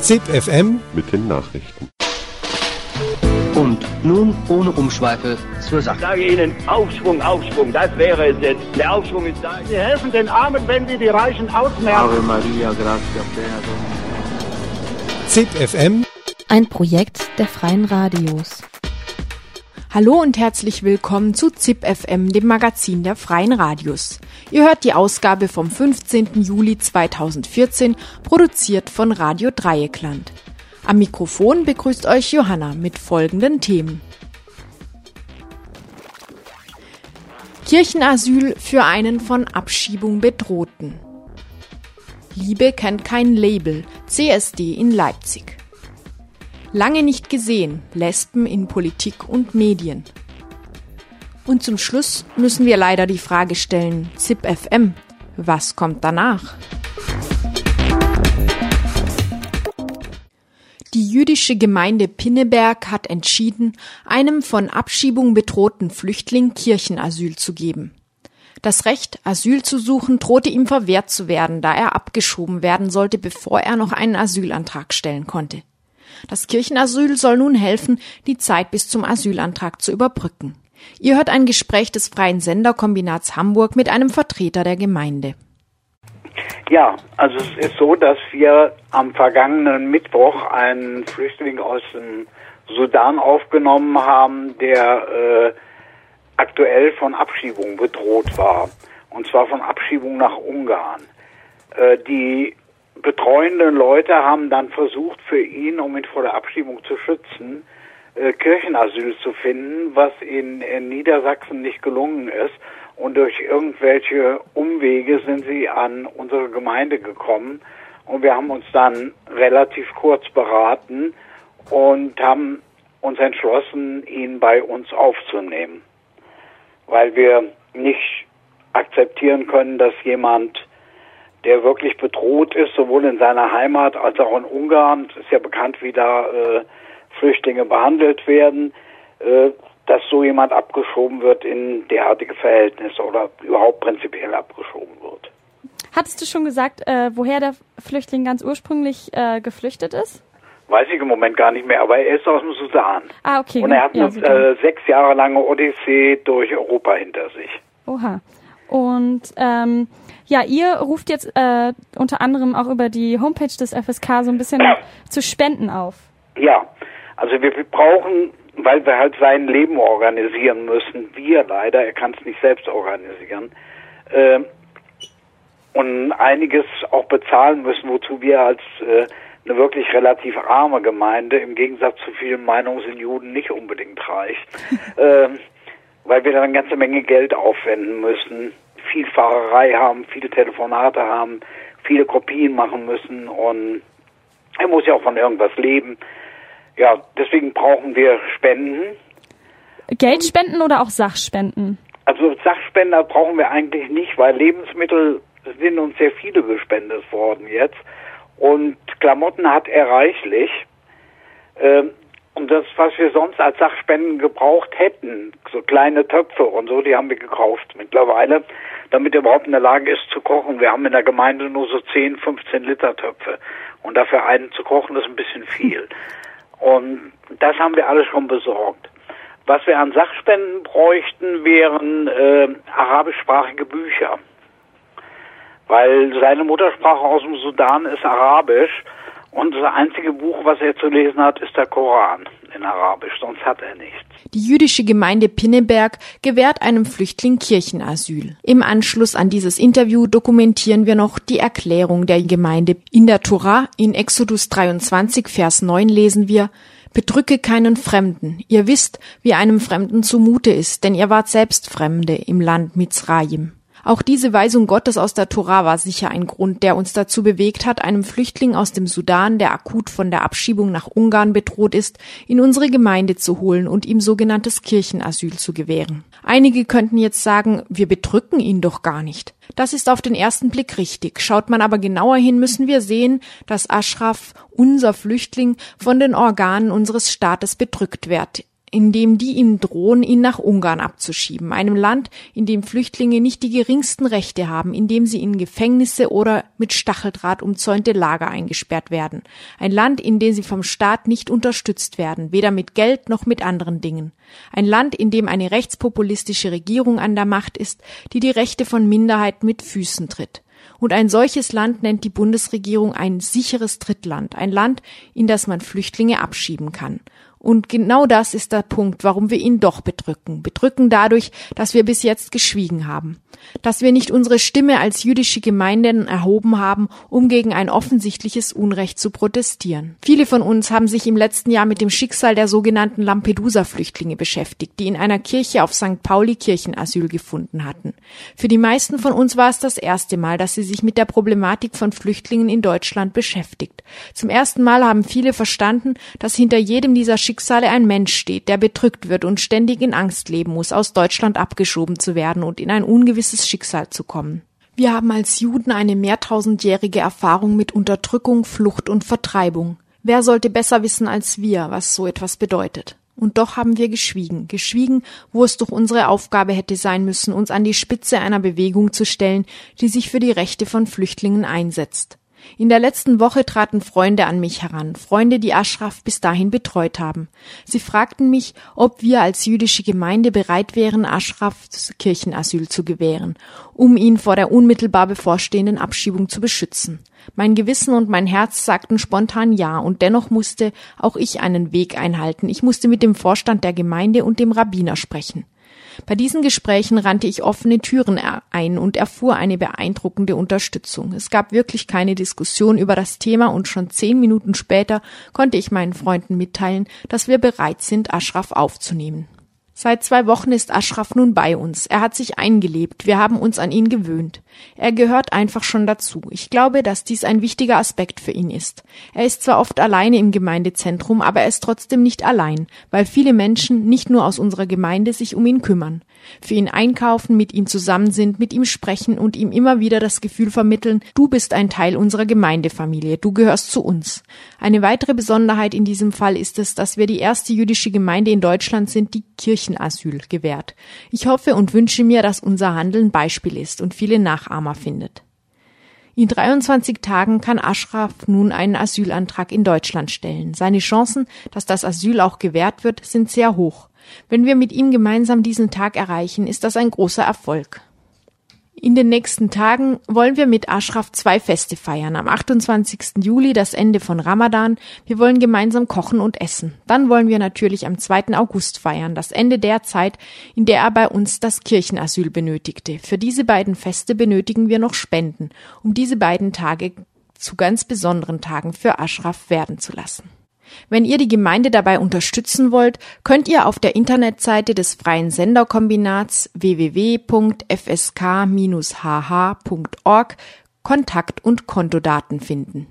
ZIP FM mit den Nachrichten. Und nun ohne Umschweife zur Sache. Ich sage Ihnen, Aufschwung, Aufschwung, das wäre es jetzt. Der Aufschwung ist da. Wir helfen den Armen, wenn wir die Reichen ausmerken. Ave Maria, gratia plena ZIP FM Ein Projekt der Freien Radios. Hallo und herzlich willkommen zu ZIP FM, dem Magazin der Freien Radios. Ihr hört die Ausgabe vom 15. Juli 2014, produziert von Radio Dreieckland. Am Mikrofon begrüßt euch Johanna mit folgenden Themen. Kirchenasyl für einen von Abschiebung bedrohten. Liebe kennt kein Label, CSD in Leipzig. Lange nicht gesehen, Lesben in Politik und Medien. Und zum Schluss müssen wir leider die Frage stellen, ZIP FM, was kommt danach? Die jüdische Gemeinde Pinneberg hat entschieden, einem von Abschiebung bedrohten Flüchtling Kirchenasyl zu geben. Das Recht, Asyl zu suchen, drohte ihm verwehrt zu werden, da er abgeschoben werden sollte, bevor er noch einen Asylantrag stellen konnte. Das Kirchenasyl soll nun helfen, die Zeit bis zum Asylantrag zu überbrücken. Ihr hört ein Gespräch des Freien Senderkombinats Hamburg mit einem Vertreter der Gemeinde. Ja, also es ist so, dass wir am vergangenen Mittwoch einen Flüchtling aus dem Sudan aufgenommen haben, der äh, aktuell von Abschiebung bedroht war. Und zwar von Abschiebung nach Ungarn. Äh, die betreuenden Leute haben dann versucht, für ihn, um ihn vor der Abschiebung zu schützen, äh, Kirchenasyl zu finden, was in, in Niedersachsen nicht gelungen ist. Und durch irgendwelche Umwege sind sie an unsere Gemeinde gekommen. Und wir haben uns dann relativ kurz beraten und haben uns entschlossen, ihn bei uns aufzunehmen. Weil wir nicht akzeptieren können, dass jemand, der wirklich bedroht ist, sowohl in seiner Heimat als auch in Ungarn, es ist ja bekannt, wie da äh, Flüchtlinge behandelt werden, äh, dass so jemand abgeschoben wird in derartige Verhältnisse oder überhaupt prinzipiell abgeschoben wird. Hattest du schon gesagt, äh, woher der Flüchtling ganz ursprünglich äh, geflüchtet ist? Weiß ich im Moment gar nicht mehr, aber er ist aus dem Sudan. Ah, okay. Und er hat ja, eine äh, sechs Jahre lange Odyssee durch Europa hinter sich. Oha. Und ähm, ja, ihr ruft jetzt äh, unter anderem auch über die Homepage des FSK so ein bisschen zu Spenden auf. Ja, also wir, wir brauchen, weil wir halt sein Leben organisieren müssen, wir leider, er kann es nicht selbst organisieren, äh, und einiges auch bezahlen müssen, wozu wir als äh, eine wirklich relativ arme Gemeinde im Gegensatz zu vielen Meinungen sind Juden nicht unbedingt reich, äh, weil wir dann eine ganze Menge Geld aufwenden müssen, viel Fahrerei haben, viele Telefonate haben, viele Kopien machen müssen und er muss ja auch von irgendwas leben. Ja, deswegen brauchen wir Spenden. Geldspenden oder auch Sachspenden? Also Sachspender brauchen wir eigentlich nicht, weil Lebensmittel sind uns sehr viele gespendet worden jetzt. Und Klamotten hat er reichlich. Ähm, und das, was wir sonst als Sachspenden gebraucht hätten, so kleine Töpfe und so, die haben wir gekauft mittlerweile, damit er überhaupt in der Lage ist zu kochen. Wir haben in der Gemeinde nur so 10, 15 Liter Töpfe. Und dafür einen zu kochen, ist ein bisschen viel. Und das haben wir alles schon besorgt. Was wir an Sachspenden bräuchten, wären äh, arabischsprachige Bücher. Weil seine Muttersprache aus dem Sudan ist Arabisch und das einzige Buch, was er zu lesen hat, ist der Koran in Arabisch, sonst hat er nichts. Die jüdische Gemeinde Pinneberg gewährt einem Flüchtling Kirchenasyl. Im Anschluss an dieses Interview dokumentieren wir noch die Erklärung der Gemeinde. In der Tora, in Exodus 23, Vers 9 lesen wir, Bedrücke keinen Fremden. Ihr wisst, wie einem Fremden zumute ist, denn ihr wart selbst Fremde im Land Mizraim. Auch diese Weisung Gottes aus der Tora war sicher ein Grund, der uns dazu bewegt hat, einem Flüchtling aus dem Sudan, der akut von der Abschiebung nach Ungarn bedroht ist, in unsere Gemeinde zu holen und ihm sogenanntes Kirchenasyl zu gewähren. Einige könnten jetzt sagen, wir bedrücken ihn doch gar nicht. Das ist auf den ersten Blick richtig. Schaut man aber genauer hin, müssen wir sehen, dass Ashraf, unser Flüchtling, von den Organen unseres Staates bedrückt wird. In dem die ihm drohen, ihn nach Ungarn abzuschieben, einem Land, in dem Flüchtlinge nicht die geringsten Rechte haben, in dem sie in Gefängnisse oder mit Stacheldraht umzäunte Lager eingesperrt werden, ein Land, in dem sie vom Staat nicht unterstützt werden, weder mit Geld noch mit anderen Dingen, ein Land, in dem eine rechtspopulistische Regierung an der Macht ist, die die Rechte von Minderheiten mit Füßen tritt. Und ein solches Land nennt die Bundesregierung ein sicheres Drittland, ein Land, in das man Flüchtlinge abschieben kann. Und genau das ist der Punkt, warum wir ihn doch bedrücken. Bedrücken dadurch, dass wir bis jetzt geschwiegen haben. Dass wir nicht unsere Stimme als jüdische Gemeinden erhoben haben, um gegen ein offensichtliches Unrecht zu protestieren. Viele von uns haben sich im letzten Jahr mit dem Schicksal der sogenannten Lampedusa-Flüchtlinge beschäftigt, die in einer Kirche auf St. Pauli Kirchenasyl gefunden hatten. Für die meisten von uns war es das erste Mal, dass sie sich mit der Problematik von Flüchtlingen in Deutschland beschäftigt. Zum ersten Mal haben viele verstanden, dass hinter jedem dieser Schicksale ein Mensch steht, der bedrückt wird und ständig in Angst leben muss, aus Deutschland abgeschoben zu werden und in ein ungewisses Schicksal zu kommen. Wir haben als Juden eine mehrtausendjährige Erfahrung mit Unterdrückung, Flucht und Vertreibung. Wer sollte besser wissen als wir, was so etwas bedeutet? Und doch haben wir geschwiegen, geschwiegen, wo es doch unsere Aufgabe hätte sein müssen, uns an die Spitze einer Bewegung zu stellen, die sich für die Rechte von Flüchtlingen einsetzt. In der letzten Woche traten Freunde an mich heran, Freunde, die Ashraf bis dahin betreut haben. Sie fragten mich, ob wir als jüdische Gemeinde bereit wären, Ashrafs Kirchenasyl zu gewähren, um ihn vor der unmittelbar bevorstehenden Abschiebung zu beschützen. Mein Gewissen und mein Herz sagten spontan ja, und dennoch musste auch ich einen Weg einhalten. Ich musste mit dem Vorstand der Gemeinde und dem Rabbiner sprechen. Bei diesen Gesprächen rannte ich offene Türen ein und erfuhr eine beeindruckende Unterstützung. Es gab wirklich keine Diskussion über das Thema und schon zehn Minuten später konnte ich meinen Freunden mitteilen, dass wir bereit sind, Ashraf aufzunehmen. Seit zwei Wochen ist Ashraf nun bei uns. Er hat sich eingelebt. Wir haben uns an ihn gewöhnt. Er gehört einfach schon dazu. Ich glaube, dass dies ein wichtiger Aspekt für ihn ist. Er ist zwar oft alleine im Gemeindezentrum, aber er ist trotzdem nicht allein, weil viele Menschen nicht nur aus unserer Gemeinde sich um ihn kümmern für ihn einkaufen, mit ihm zusammen sind, mit ihm sprechen und ihm immer wieder das Gefühl vermitteln, du bist ein Teil unserer Gemeindefamilie, du gehörst zu uns. Eine weitere Besonderheit in diesem Fall ist es, dass wir die erste jüdische Gemeinde in Deutschland sind, die Kirchenasyl gewährt. Ich hoffe und wünsche mir, dass unser Handeln Beispiel ist und viele Nachahmer findet. In 23 Tagen kann Ashraf nun einen Asylantrag in Deutschland stellen. Seine Chancen, dass das Asyl auch gewährt wird, sind sehr hoch. Wenn wir mit ihm gemeinsam diesen Tag erreichen, ist das ein großer Erfolg. In den nächsten Tagen wollen wir mit Ashraf zwei Feste feiern. Am 28. Juli das Ende von Ramadan. Wir wollen gemeinsam kochen und essen. Dann wollen wir natürlich am 2. August feiern, das Ende der Zeit, in der er bei uns das Kirchenasyl benötigte. Für diese beiden Feste benötigen wir noch Spenden, um diese beiden Tage zu ganz besonderen Tagen für Ashraf werden zu lassen. Wenn ihr die Gemeinde dabei unterstützen wollt, könnt ihr auf der Internetseite des Freien Senderkombinats www.fsk-hh.org Kontakt- und Kontodaten finden.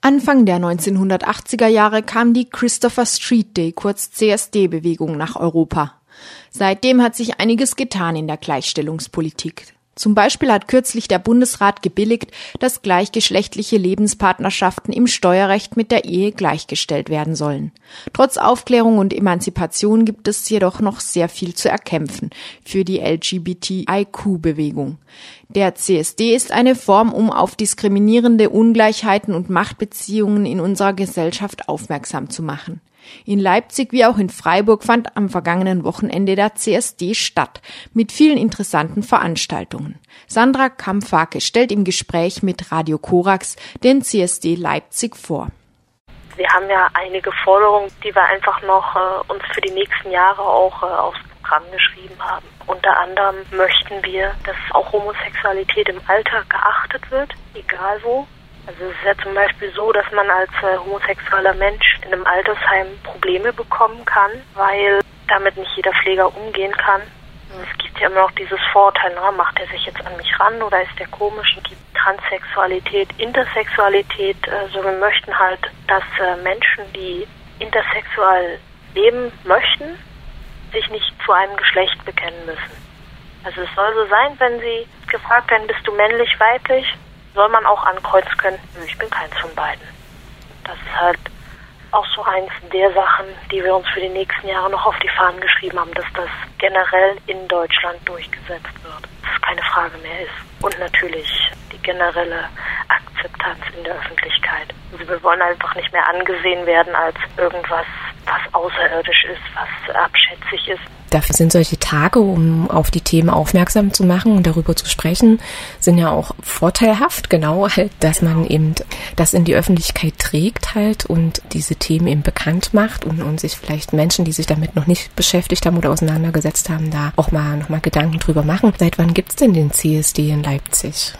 Anfang der 1980er Jahre kam die Christopher Street Day, kurz CSD-Bewegung nach Europa. Seitdem hat sich einiges getan in der Gleichstellungspolitik. Zum Beispiel hat kürzlich der Bundesrat gebilligt, dass gleichgeschlechtliche Lebenspartnerschaften im Steuerrecht mit der Ehe gleichgestellt werden sollen. Trotz Aufklärung und Emanzipation gibt es jedoch noch sehr viel zu erkämpfen für die LGBTIQ-Bewegung. Der CSD ist eine Form, um auf diskriminierende Ungleichheiten und Machtbeziehungen in unserer Gesellschaft aufmerksam zu machen. In Leipzig wie auch in Freiburg fand am vergangenen Wochenende der CSD statt, mit vielen interessanten Veranstaltungen. Sandra Kampfake stellt im Gespräch mit Radio Korax den CSD Leipzig vor. Wir haben ja einige Forderungen, die wir einfach noch äh, uns für die nächsten Jahre auch äh, aufs Programm geschrieben haben. Unter anderem möchten wir, dass auch Homosexualität im Alter geachtet wird, egal wo. Also es ist ja zum Beispiel so, dass man als äh, homosexueller Mensch in einem Altersheim Probleme bekommen kann, weil damit nicht jeder Pfleger umgehen kann. Es gibt ja immer noch dieses Vorurteil, na, macht er sich jetzt an mich ran oder ist der komisch? Es gibt Transsexualität, Intersexualität. Also wir möchten halt, dass äh, Menschen, die intersexuell leben möchten, sich nicht zu einem Geschlecht bekennen müssen. Also es soll so sein, wenn sie gefragt werden, bist du männlich, weiblich, soll man auch ankreuzen können, ich bin keins von beiden. Das ist halt auch so eins der Sachen, die wir uns für die nächsten Jahre noch auf die Fahnen geschrieben haben, dass das generell in Deutschland durchgesetzt wird. Dass es keine Frage mehr ist. Und natürlich die generelle Akzeptanz in der Öffentlichkeit. Wir wollen einfach nicht mehr angesehen werden als irgendwas, was außerirdisch ist, was abschätzig ist. Dafür sind solche Tage, um auf die Themen aufmerksam zu machen und darüber zu sprechen, sind ja auch vorteilhaft, genau, halt, dass man eben das in die Öffentlichkeit trägt halt und diese Themen eben bekannt macht und, und sich vielleicht Menschen, die sich damit noch nicht beschäftigt haben oder auseinandergesetzt haben, da auch mal nochmal Gedanken drüber machen. Seit wann gibt's denn den CSD in Leipzig?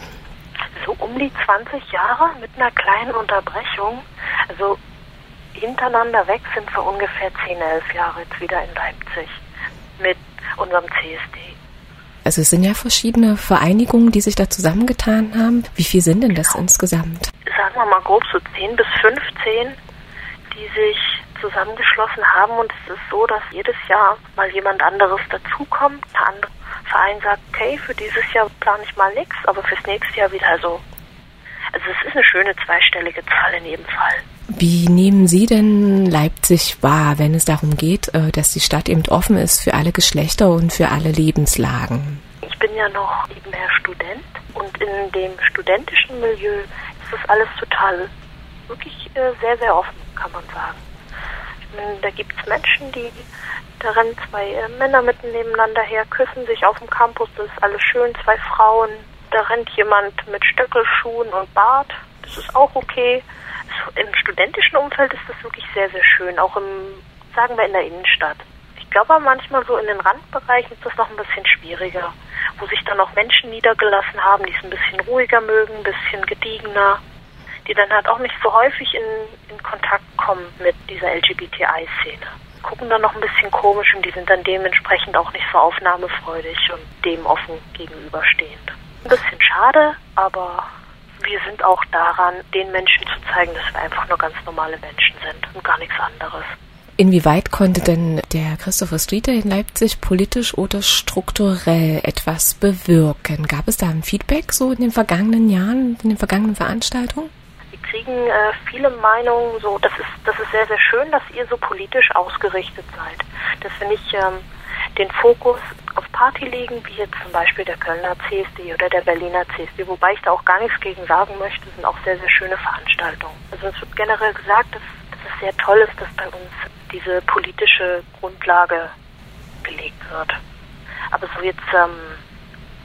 So um die 20 Jahre mit einer kleinen Unterbrechung. Also hintereinander weg sind wir ungefähr 10, 11 Jahre jetzt wieder in Leipzig mit unserem CSD. Also es sind ja verschiedene Vereinigungen, die sich da zusammengetan haben. Wie viel sind denn das genau. insgesamt? Sagen wir mal grob so 10 bis 15, die sich zusammengeschlossen haben. Und es ist so, dass jedes Jahr mal jemand anderes dazukommt. Ein anderer Verein sagt, okay, für dieses Jahr plane ich mal nichts, aber fürs nächste Jahr wieder so. Also es ist eine schöne zweistellige Zahl in jedem Fall. Wie nehmen Sie denn Leipzig wahr, wenn es darum geht, äh, dass die Stadt eben offen ist für alle Geschlechter und für alle Lebenslagen? Ich bin ja noch nebenher Student und in dem studentischen Milieu ist das alles total wirklich äh, sehr, sehr offen, kann man sagen. Meine, da gibt es Menschen, die da rennen zwei äh, Männer mitten nebeneinander her, küssen sich auf dem Campus, das ist alles schön, zwei Frauen, da rennt jemand mit Stöckelschuhen und Bart, das ist auch okay im studentischen Umfeld ist das wirklich sehr, sehr schön, auch im, sagen wir, in der Innenstadt. Ich glaube manchmal so in den Randbereichen ist das noch ein bisschen schwieriger, wo sich dann auch Menschen niedergelassen haben, die es ein bisschen ruhiger mögen, ein bisschen gediegener, die dann halt auch nicht so häufig in, in Kontakt kommen mit dieser LGBTI-Szene. Gucken dann noch ein bisschen komisch und die sind dann dementsprechend auch nicht so aufnahmefreudig und dem offen gegenüberstehend. Ein bisschen schade, aber wir sind auch daran, den Menschen zu zeigen, dass wir einfach nur ganz normale Menschen sind und gar nichts anderes. Inwieweit konnte denn der Christopher Streeter in Leipzig politisch oder strukturell etwas bewirken? Gab es da ein Feedback so in den vergangenen Jahren, in den vergangenen Veranstaltungen? Kriegen äh, viele Meinungen, so das ist das ist sehr sehr schön, dass ihr so politisch ausgerichtet seid. Dass wir nicht ähm, den Fokus auf Party legen, wie jetzt zum Beispiel der Kölner CSD oder der Berliner CSD, wobei ich da auch gar nichts gegen sagen möchte, sind auch sehr, sehr schöne Veranstaltungen. Also es wird generell gesagt, dass, dass es sehr toll ist, dass bei uns diese politische Grundlage gelegt wird. Aber so jetzt ähm,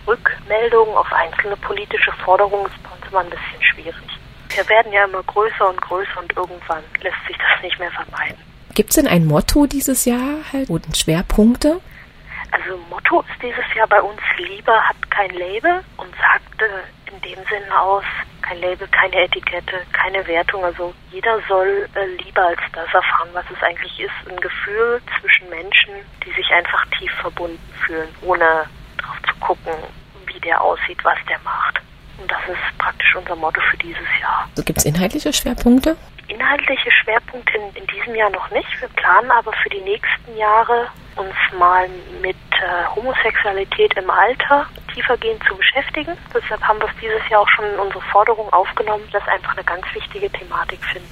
Rückmeldungen auf einzelne politische Forderungen ist bei uns immer ein bisschen schwierig. Wir werden ja immer größer und größer und irgendwann lässt sich das nicht mehr vermeiden. Gibt es denn ein Motto dieses Jahr halt und Schwerpunkte? Also Motto ist dieses Jahr bei uns Liebe hat kein Label und sagt äh, in dem Sinne aus, kein Label, keine Etikette, keine Wertung. Also jeder soll äh, Liebe als das erfahren, was es eigentlich ist. Ein Gefühl zwischen Menschen, die sich einfach tief verbunden fühlen, ohne drauf zu gucken, wie der aussieht, was der macht. Und das ist praktisch unser Motto für dieses Jahr. Also Gibt es inhaltliche Schwerpunkte? Inhaltliche Schwerpunkte in, in diesem Jahr noch nicht. Wir planen aber für die nächsten Jahre uns mal mit äh, Homosexualität im Alter tiefergehend zu beschäftigen. Deshalb haben wir es dieses Jahr auch schon in unsere Forderung aufgenommen, dass einfach eine ganz wichtige Thematik finden.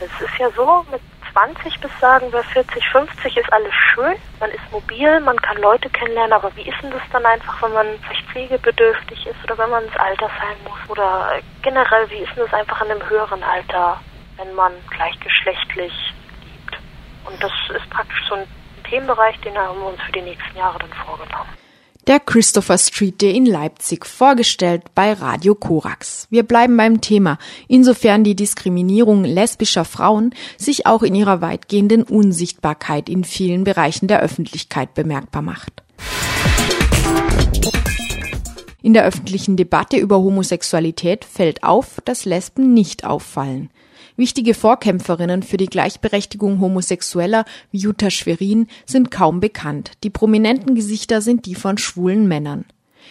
Es ist ja so, mit 20 bis sagen wir 40, 50 ist alles schön. Man ist mobil, man kann Leute kennenlernen, aber wie ist denn das dann einfach, wenn man vielleicht pflegebedürftig ist oder wenn man ins Altersheim muss? Oder generell, wie ist denn das einfach in einem höheren Alter, wenn man gleichgeschlechtlich liebt? Und das ist praktisch so ein Themenbereich, den haben wir uns für die nächsten Jahre dann vorgenommen. Der Christopher Street Day in Leipzig, vorgestellt bei Radio Korax. Wir bleiben beim Thema, insofern die Diskriminierung lesbischer Frauen sich auch in ihrer weitgehenden Unsichtbarkeit in vielen Bereichen der Öffentlichkeit bemerkbar macht. In der öffentlichen Debatte über Homosexualität fällt auf, dass Lesben nicht auffallen. Wichtige Vorkämpferinnen für die Gleichberechtigung Homosexueller wie Jutta Schwerin sind kaum bekannt. Die prominenten Gesichter sind die von schwulen Männern.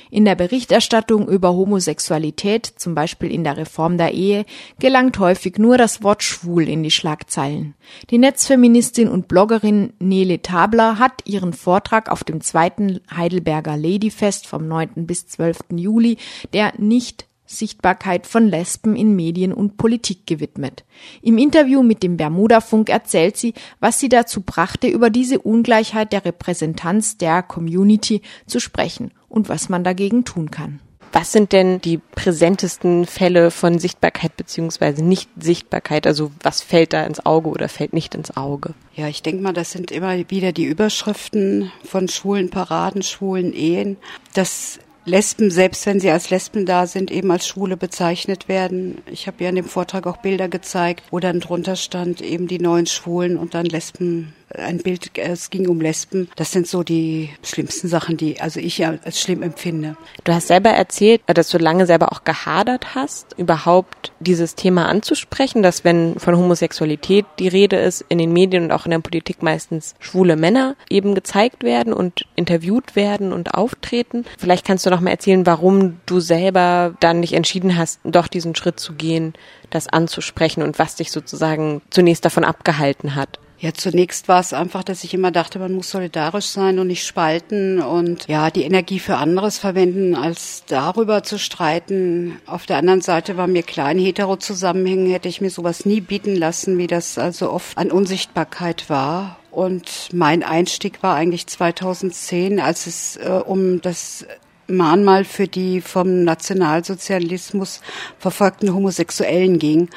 In der Berichterstattung über Homosexualität, zum Beispiel in der Reform der Ehe, gelangt häufig nur das Wort schwul in die Schlagzeilen. Die Netzfeministin und Bloggerin Nele Tabler hat ihren Vortrag auf dem zweiten Heidelberger Ladyfest vom 9. bis 12. Juli, der nicht Sichtbarkeit von Lesben in Medien und Politik gewidmet. Im Interview mit dem Bermuda-Funk erzählt sie, was sie dazu brachte, über diese Ungleichheit der Repräsentanz der Community zu sprechen und was man dagegen tun kann. Was sind denn die präsentesten Fälle von Sichtbarkeit beziehungsweise Nicht-Sichtbarkeit? Also was fällt da ins Auge oder fällt nicht ins Auge? Ja, ich denke mal, das sind immer wieder die Überschriften von schwulen Paraden, schwulen Ehen. Das Lesben, selbst wenn sie als Lesben da sind, eben als Schwule bezeichnet werden. Ich habe ja in dem Vortrag auch Bilder gezeigt, wo dann drunter stand eben die neuen Schwulen und dann Lesben ein Bild, es ging um Lesben. Das sind so die schlimmsten Sachen, die also ich ja als schlimm empfinde. Du hast selber erzählt, dass du lange selber auch gehadert hast, überhaupt dieses Thema anzusprechen, dass wenn von Homosexualität die Rede ist, in den Medien und auch in der Politik meistens schwule Männer eben gezeigt werden und interviewt werden und auftreten. Vielleicht kannst du noch mal erzählen, warum du selber dann nicht entschieden hast, doch diesen Schritt zu gehen, das anzusprechen und was dich sozusagen zunächst davon abgehalten hat. Ja, zunächst war es einfach, dass ich immer dachte, man muss solidarisch sein und nicht spalten und ja, die Energie für anderes verwenden, als darüber zu streiten. Auf der anderen Seite war mir klein hetero Zusammenhängen, hätte ich mir sowas nie bieten lassen, wie das also oft an Unsichtbarkeit war. Und mein Einstieg war eigentlich 2010, als es äh, um das Mahnmal für die vom Nationalsozialismus verfolgten Homosexuellen ging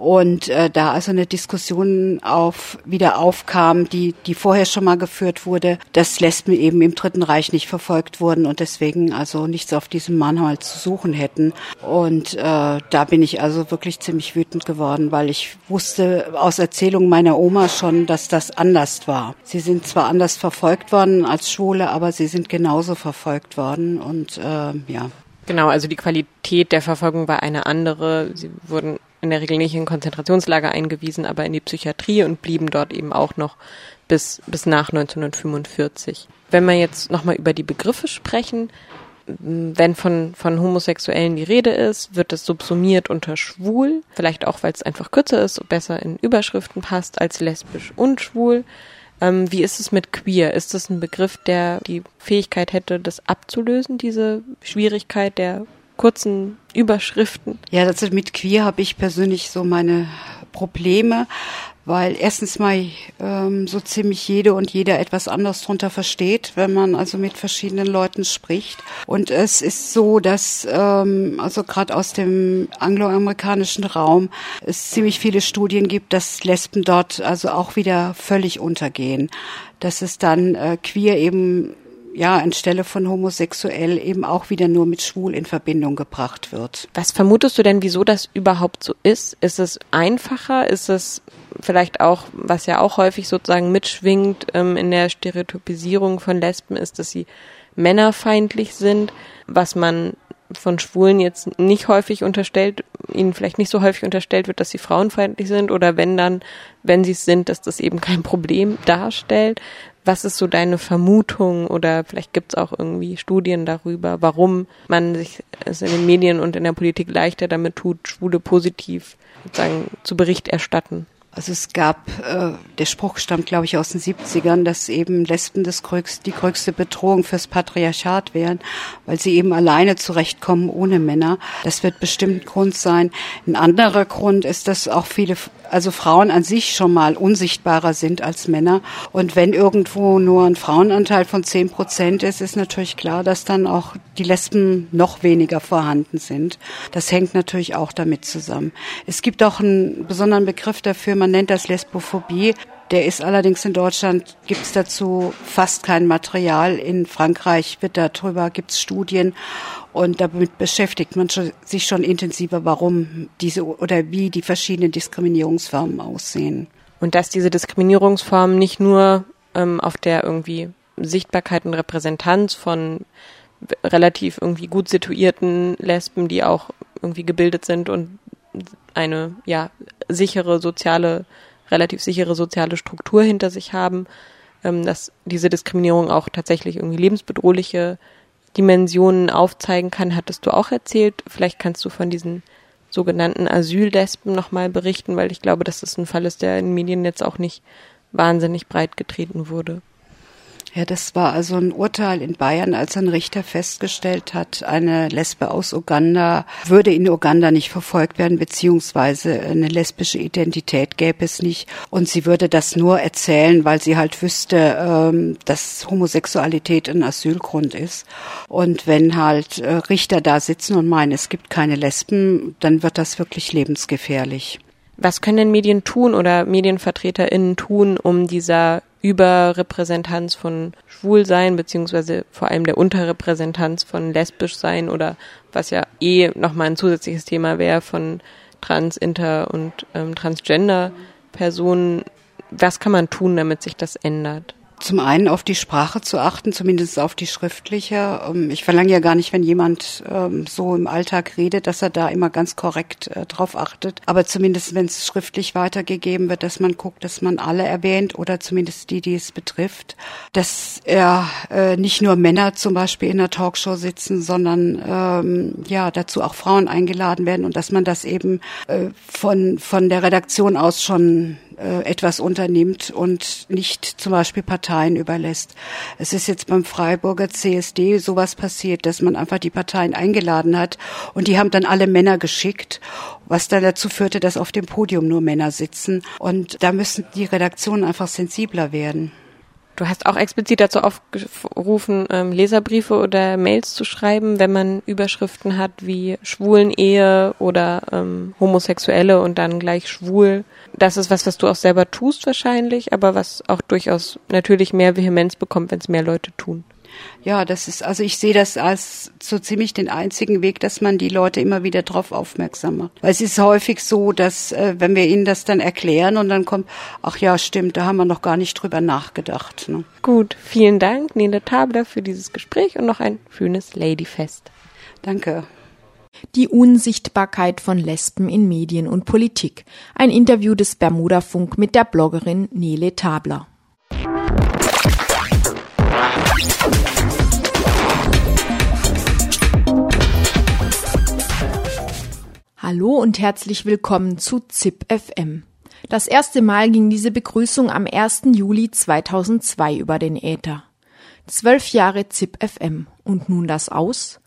und äh, da also eine Diskussion auf wieder aufkam, die die vorher schon mal geführt wurde, dass Lesben eben im Dritten Reich nicht verfolgt wurden und deswegen also nichts auf diesem Manual zu suchen hätten. Und äh, da bin ich also wirklich ziemlich wütend geworden, weil ich wusste aus Erzählungen meiner Oma schon, dass das anders war. Sie sind zwar anders verfolgt worden als Schwule, aber sie sind genauso verfolgt worden und äh, ja. Genau, also die Qualität der Verfolgung war eine andere. Sie wurden in der Regel nicht in Konzentrationslager eingewiesen, aber in die Psychiatrie und blieben dort eben auch noch bis, bis nach 1945. Wenn wir jetzt nochmal über die Begriffe sprechen, wenn von, von Homosexuellen die Rede ist, wird es subsumiert unter schwul, vielleicht auch, weil es einfach kürzer ist und besser in Überschriften passt als lesbisch und schwul. Ähm, wie ist es mit queer? Ist das ein Begriff, der die Fähigkeit hätte, das abzulösen, diese Schwierigkeit der kurzen Überschriften? Ja, das mit queer habe ich persönlich so meine Probleme, weil erstens mal ähm, so ziemlich jede und jeder etwas anderes drunter versteht, wenn man also mit verschiedenen Leuten spricht. Und es ist so, dass ähm, also gerade aus dem angloamerikanischen Raum es ziemlich viele Studien gibt, dass Lesben dort also auch wieder völlig untergehen, dass es dann äh, queer eben ja, anstelle von homosexuell eben auch wieder nur mit schwul in Verbindung gebracht wird. Was vermutest du denn, wieso das überhaupt so ist? Ist es einfacher? Ist es vielleicht auch, was ja auch häufig sozusagen mitschwingt ähm, in der Stereotypisierung von Lesben, ist, dass sie männerfeindlich sind, was man von Schwulen jetzt nicht häufig unterstellt, ihnen vielleicht nicht so häufig unterstellt wird, dass sie frauenfeindlich sind oder wenn dann, wenn sie es sind, dass das eben kein Problem darstellt. Was ist so deine Vermutung oder vielleicht gibt es auch irgendwie Studien darüber, warum man sich es in den Medien und in der Politik leichter damit tut, Schwule positiv sozusagen zu Bericht erstatten? Also es gab, äh, der Spruch stammt, glaube ich, aus den 70ern, dass eben Lesben das größte, die größte Bedrohung fürs Patriarchat wären, weil sie eben alleine zurechtkommen ohne Männer. Das wird bestimmt ein Grund sein. Ein anderer Grund ist, dass auch viele, also Frauen an sich schon mal unsichtbarer sind als Männer. Und wenn irgendwo nur ein Frauenanteil von 10 Prozent ist, ist natürlich klar, dass dann auch die Lesben noch weniger vorhanden sind. Das hängt natürlich auch damit zusammen. Es gibt auch einen besonderen Begriff dafür, man nennt das Lesbophobie. Der ist allerdings in Deutschland, gibt es dazu fast kein Material. In Frankreich wird darüber, gibt es Studien und damit beschäftigt man sich schon intensiver, warum diese oder wie die verschiedenen Diskriminierungsformen aussehen. Und dass diese Diskriminierungsformen nicht nur ähm, auf der irgendwie Sichtbarkeit und Repräsentanz von relativ irgendwie gut situierten Lesben, die auch irgendwie gebildet sind und eine ja sichere soziale, relativ sichere soziale Struktur hinter sich haben, ähm, dass diese Diskriminierung auch tatsächlich irgendwie lebensbedrohliche Dimensionen aufzeigen kann, hattest du auch erzählt. Vielleicht kannst du von diesen sogenannten Asyldespen nochmal berichten, weil ich glaube, dass das ein Fall ist, der in Medien jetzt auch nicht wahnsinnig breit getreten wurde. Ja, das war also ein Urteil in Bayern, als ein Richter festgestellt hat, eine Lesbe aus Uganda würde in Uganda nicht verfolgt werden, beziehungsweise eine lesbische Identität gäbe es nicht. Und sie würde das nur erzählen, weil sie halt wüsste, ähm, dass Homosexualität ein Asylgrund ist. Und wenn halt äh, Richter da sitzen und meinen, es gibt keine Lesben, dann wird das wirklich lebensgefährlich. Was können denn Medien tun oder MedienvertreterInnen tun, um dieser Überrepräsentanz von Schwulsein, beziehungsweise vor allem der Unterrepräsentanz von Lesbischsein oder was ja eh nochmal ein zusätzliches Thema wäre von Trans, Inter und ähm, Transgender-Personen. Was kann man tun, damit sich das ändert? Zum einen auf die Sprache zu achten, zumindest auf die schriftliche. Ähm, ich verlange ja gar nicht, wenn jemand ähm, so im Alltag redet, dass er da immer ganz korrekt äh, drauf achtet. Aber zumindest, wenn es schriftlich weitergegeben wird, dass man guckt, dass man alle erwähnt oder zumindest die, die es betrifft. Dass er äh, nicht nur Männer zum Beispiel in der Talkshow sitzen, sondern ähm, ja dazu auch Frauen eingeladen werden und dass man das eben äh, von von der Redaktion aus schon äh, etwas unternimmt und nicht zum Beispiel Parteien überlässt. Es ist jetzt beim Freiburger CSD sowas passiert, dass man einfach die Parteien eingeladen hat und die haben dann alle Männer geschickt, was dann dazu führte, dass auf dem Podium nur Männer sitzen. Und da müssen die Redaktionen einfach sensibler werden. Du hast auch explizit dazu aufgerufen, ähm, Leserbriefe oder Mails zu schreiben, wenn man Überschriften hat wie Schwulen-Ehe oder ähm, Homosexuelle und dann gleich schwul. Das ist was, was du auch selber tust wahrscheinlich, aber was auch durchaus natürlich mehr Vehemenz bekommt, wenn es mehr Leute tun. Ja, das ist, also ich sehe das als so ziemlich den einzigen Weg, dass man die Leute immer wieder darauf aufmerksam macht. Weil es ist häufig so, dass äh, wenn wir ihnen das dann erklären und dann kommt, ach ja, stimmt, da haben wir noch gar nicht drüber nachgedacht. Ne? Gut, vielen Dank, Nele Tabler, für dieses Gespräch und noch ein schönes Ladyfest. Danke. Die Unsichtbarkeit von Lesben in Medien und Politik. Ein Interview des Bermuda-Funk mit der Bloggerin Nele Tabler. Hallo und herzlich willkommen zu ZIP FM. Das erste Mal ging diese Begrüßung am 1. Juli 2002 über den Äther. Zwölf Jahre ZIP FM. Und nun das aus?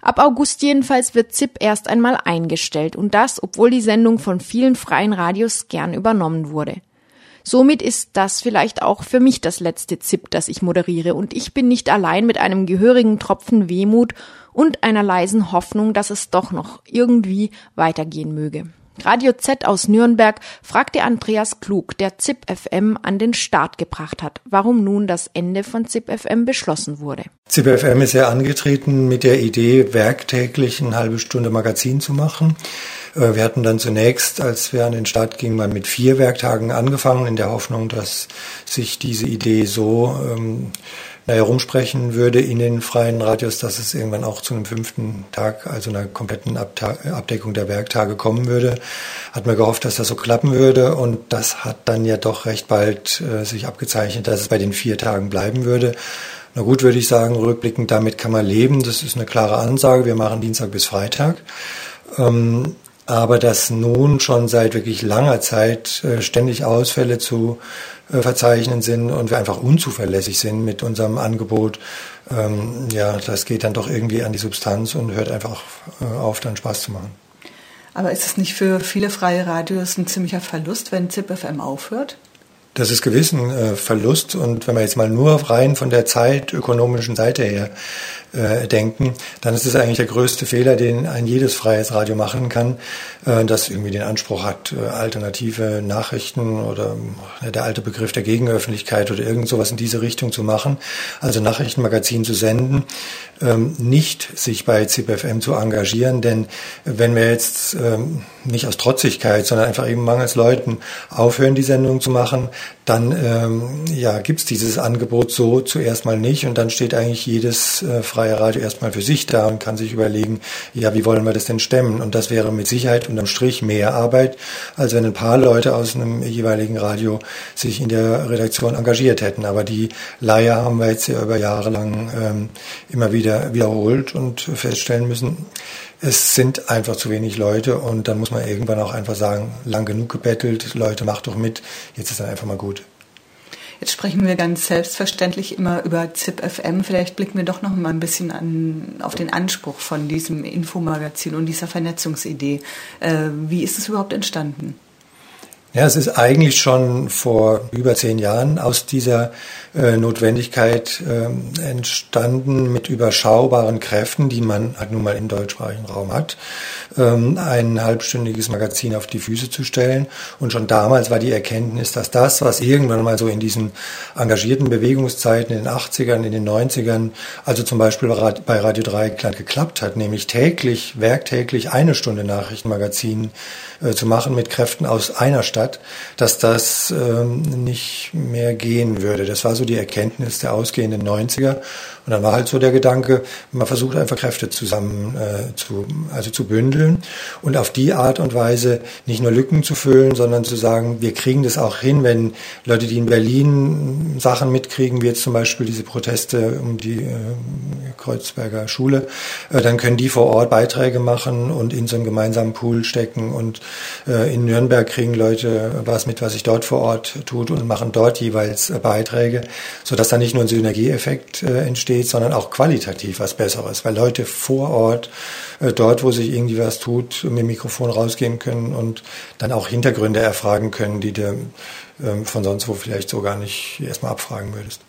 Ab August jedenfalls wird ZIP erst einmal eingestellt und das, obwohl die Sendung von vielen freien Radios gern übernommen wurde. Somit ist das vielleicht auch für mich das letzte ZIP, das ich moderiere und ich bin nicht allein mit einem gehörigen Tropfen Wehmut und einer leisen Hoffnung, dass es doch noch irgendwie weitergehen möge. Radio Z aus Nürnberg fragte Andreas Klug, der ZIP FM an den Start gebracht hat, warum nun das Ende von ZIP FM beschlossen wurde. ZIP FM ist ja angetreten mit der Idee, werktäglich eine halbe Stunde Magazin zu machen. Äh, wir hatten dann zunächst, als wir an den Start gingen, mal mit vier Werktagen angefangen, in der Hoffnung, dass sich diese Idee so ähm, herumsprechen würde in den freien Radios, dass es irgendwann auch zu einem fünften Tag, also einer kompletten Abdeckung der Werktage kommen würde. Hat man gehofft, dass das so klappen würde und das hat dann ja doch recht bald äh, sich abgezeichnet, dass es bei den vier Tagen bleiben würde. Na gut, würde ich sagen, rückblickend damit kann man leben. Das ist eine klare Ansage. Wir machen Dienstag bis Freitag. Ähm, aber dass nun schon seit wirklich langer Zeit äh, ständig Ausfälle zu äh, verzeichnen sind und wir einfach unzuverlässig sind mit unserem Angebot, ähm, ja, das geht dann doch irgendwie an die Substanz und hört einfach äh, auf, dann Spaß zu machen. Aber ist es nicht für viele freie Radios ein ziemlicher Verlust, wenn ZipFM aufhört? Das ist gewiss ein äh, Verlust. Und wenn man jetzt mal nur rein von der zeitökonomischen Seite her äh, denken, dann ist es eigentlich der größte Fehler, den ein jedes freies Radio machen kann, äh, das irgendwie den Anspruch hat, äh, alternative Nachrichten oder äh, der alte Begriff der Gegenöffentlichkeit oder irgend sowas in diese Richtung zu machen, also Nachrichtenmagazin zu senden, ähm, nicht sich bei CPFM zu engagieren, denn wenn wir jetzt ähm, nicht aus Trotzigkeit, sondern einfach eben mangels Leuten aufhören, die Sendung zu machen, dann ähm, ja, gibt's dieses Angebot so zuerst mal nicht und dann steht eigentlich jedes äh, freie Radio erstmal für sich da und kann sich überlegen, ja, wie wollen wir das denn stemmen? Und das wäre mit Sicherheit unterm Strich mehr Arbeit, als wenn ein paar Leute aus einem jeweiligen Radio sich in der Redaktion engagiert hätten. Aber die Leier haben wir jetzt ja über Jahre lang ähm, immer wieder wiederholt und feststellen müssen, es sind einfach zu wenig Leute und dann muss man irgendwann auch einfach sagen, lang genug gebettelt, Leute, macht doch mit, jetzt ist dann einfach mal gut. Jetzt sprechen wir ganz selbstverständlich immer über ZIP FM. Vielleicht blicken wir doch noch mal ein bisschen an, auf den Anspruch von diesem Infomagazin und dieser Vernetzungsidee. Äh, wie ist es überhaupt entstanden? Ja, es ist eigentlich schon vor über zehn Jahren aus dieser äh, Notwendigkeit äh, entstanden, mit überschaubaren Kräften, die man halt nun mal im deutschsprachigen Raum hat, ähm, ein halbstündiges Magazin auf die Füße zu stellen. Und schon damals war die Erkenntnis, dass das, was irgendwann mal so in diesen engagierten Bewegungszeiten in den 80ern, in den 90ern, also zum Beispiel bei Radio Dreieckland geklappt hat, nämlich täglich, werktäglich eine Stunde Nachrichtenmagazin äh, zu machen mit Kräften aus einer Stadt, dass das ähm, nicht mehr gehen würde. Das war so die Erkenntnis der ausgehenden 90er. Und dann war halt so der Gedanke, man versucht einfach Kräfte zusammen äh, zu, also zu bündeln und auf die Art und Weise nicht nur Lücken zu füllen, sondern zu sagen, wir kriegen das auch hin, wenn Leute, die in Berlin Sachen mitkriegen, wie jetzt zum Beispiel diese Proteste um die äh, Kreuzberger Schule, äh, dann können die vor Ort Beiträge machen und in so einen gemeinsamen Pool stecken und äh, in Nürnberg kriegen Leute was mit, was sich dort vor Ort tut und machen dort jeweils Beiträge, sodass da nicht nur ein Synergieeffekt äh, entsteht, steht, sondern auch qualitativ was Besseres, weil Leute vor Ort, äh, dort, wo sich irgendwie was tut, mit dem Mikrofon rausgehen können und dann auch Hintergründe erfragen können, die du ähm, von sonst wo vielleicht so gar nicht erstmal abfragen würdest.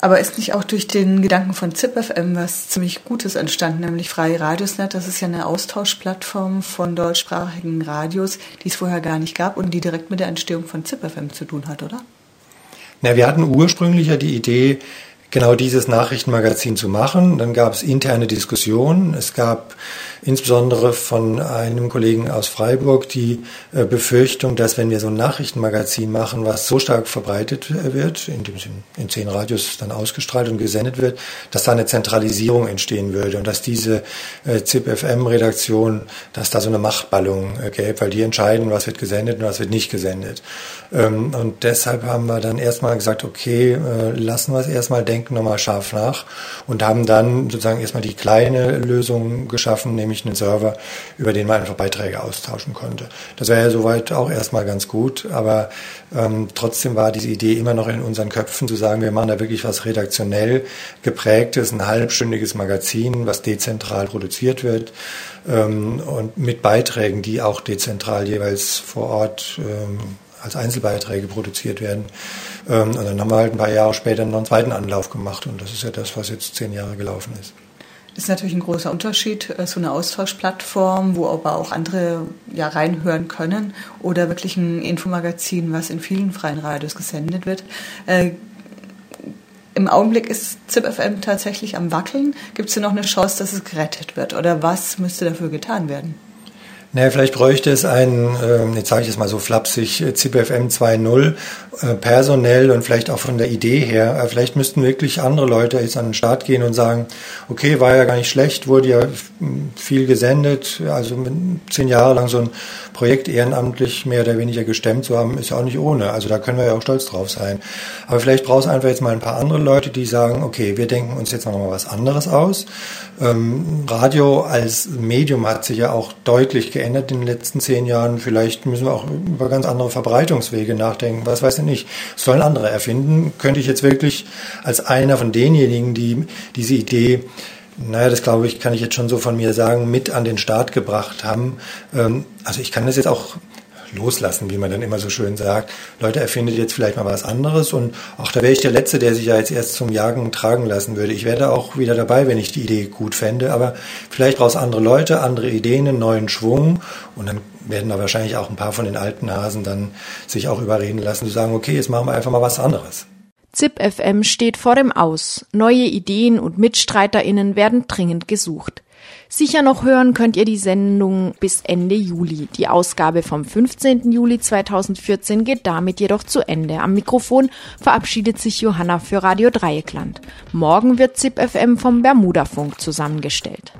Aber ist nicht auch durch den Gedanken von ZipFM was ziemlich Gutes entstanden, nämlich Freie Radiosnet? Das ist ja eine Austauschplattform von deutschsprachigen Radios, die es vorher gar nicht gab und die direkt mit der Entstehung von ZipFM zu tun hat, oder? Na, wir hatten ursprünglich ja die Idee, genau dieses Nachrichtenmagazin zu machen. Dann gab es interne Diskussionen. Es gab insbesondere von einem Kollegen aus Freiburg die äh, Befürchtung, dass wenn wir so ein Nachrichtenmagazin machen, was so stark verbreitet wird, in, dem, in zehn Radios dann ausgestrahlt und gesendet wird, dass da eine Zentralisierung entstehen würde und dass diese äh, ZIP-FM-Redaktion, dass da so eine Machtballung äh, gäbe, weil die entscheiden, was wird gesendet und was wird nicht gesendet. Ähm, und deshalb haben wir dann erstmal gesagt, okay, äh, lassen wir es erstmal, denken nochmal scharf nach und haben dann sozusagen erstmal die kleine Lösung geschaffen, nämlich nämlich einen Server, über den man einfach Beiträge austauschen konnte. Das wäre ja soweit auch erstmal ganz gut, aber ähm, trotzdem war diese Idee immer noch in unseren Köpfen zu sagen, wir machen da wirklich was redaktionell geprägtes, ein halbstündiges Magazin, was dezentral produziert wird ähm, und mit Beiträgen, die auch dezentral jeweils vor Ort ähm, als Einzelbeiträge produziert werden. Ähm, und dann haben wir halt ein paar Jahre später noch einen zweiten Anlauf gemacht und das ist ja das, was jetzt zehn Jahre gelaufen ist. Das ist natürlich ein großer Unterschied, äh, so eine Austauschplattform, wo aber auch andere ja reinhören können oder wirklich ein Infomagazin, was in vielen freien Radios gesendet wird. Äh, Im Augenblick ist ZipFM tatsächlich am Wackeln. Gibt es denn noch eine Chance, dass es gerettet wird? Oder was müsste dafür getan werden? Naja, vielleicht bräuchte es einen, äh, jetzt sage ich es mal so flapsig, äh, ZipFM 2.0, äh, personell und vielleicht auch von der Idee her. Äh, vielleicht müssten wirklich andere Leute jetzt an den Start gehen und sagen, okay, war ja gar nicht schlecht, wurde ja viel gesendet, also zehn Jahre lang so ein Projekt ehrenamtlich mehr oder weniger gestemmt zu haben, ist ja auch nicht ohne. Also da können wir ja auch stolz drauf sein. Aber vielleicht braucht es einfach jetzt mal ein paar andere Leute, die sagen, okay, wir denken uns jetzt noch mal was anderes aus. Ähm, Radio als Medium hat sich ja auch deutlich geändert in den letzten zehn Jahren. Vielleicht müssen wir auch über ganz andere Verbreitungswege nachdenken. Was weiß ich nicht. sollen andere erfinden. Könnte ich jetzt wirklich als einer von denjenigen, die diese Idee naja, das glaube ich, kann ich jetzt schon so von mir sagen, mit an den Start gebracht haben. Ähm, also ich kann das jetzt auch loslassen, wie man dann immer so schön sagt. Leute, erfindet jetzt vielleicht mal was anderes und auch da wäre ich der Letzte, der sich ja jetzt erst zum Jagen tragen lassen würde. Ich wäre auch wieder dabei, wenn ich die Idee gut fände, aber vielleicht brauchst andere Leute, andere Ideen, einen neuen Schwung und dann werden da wahrscheinlich auch ein paar von den alten Hasen dann sich auch überreden lassen, zu sagen, okay, jetzt machen wir einfach mal was anderes. ZIP FM steht vor dem Aus. Neue Ideen und MitstreiterInnen werden dringend gesucht. Sicher noch hören könnt ihr die Sendung bis Ende Juli. Die Ausgabe vom 15. Juli 2014 geht damit jedoch zu Ende. Am Mikrofon verabschiedet sich Johanna für Radio Dreieckland. Morgen wird ZIP FM vom Bermudafunk zusammengestellt.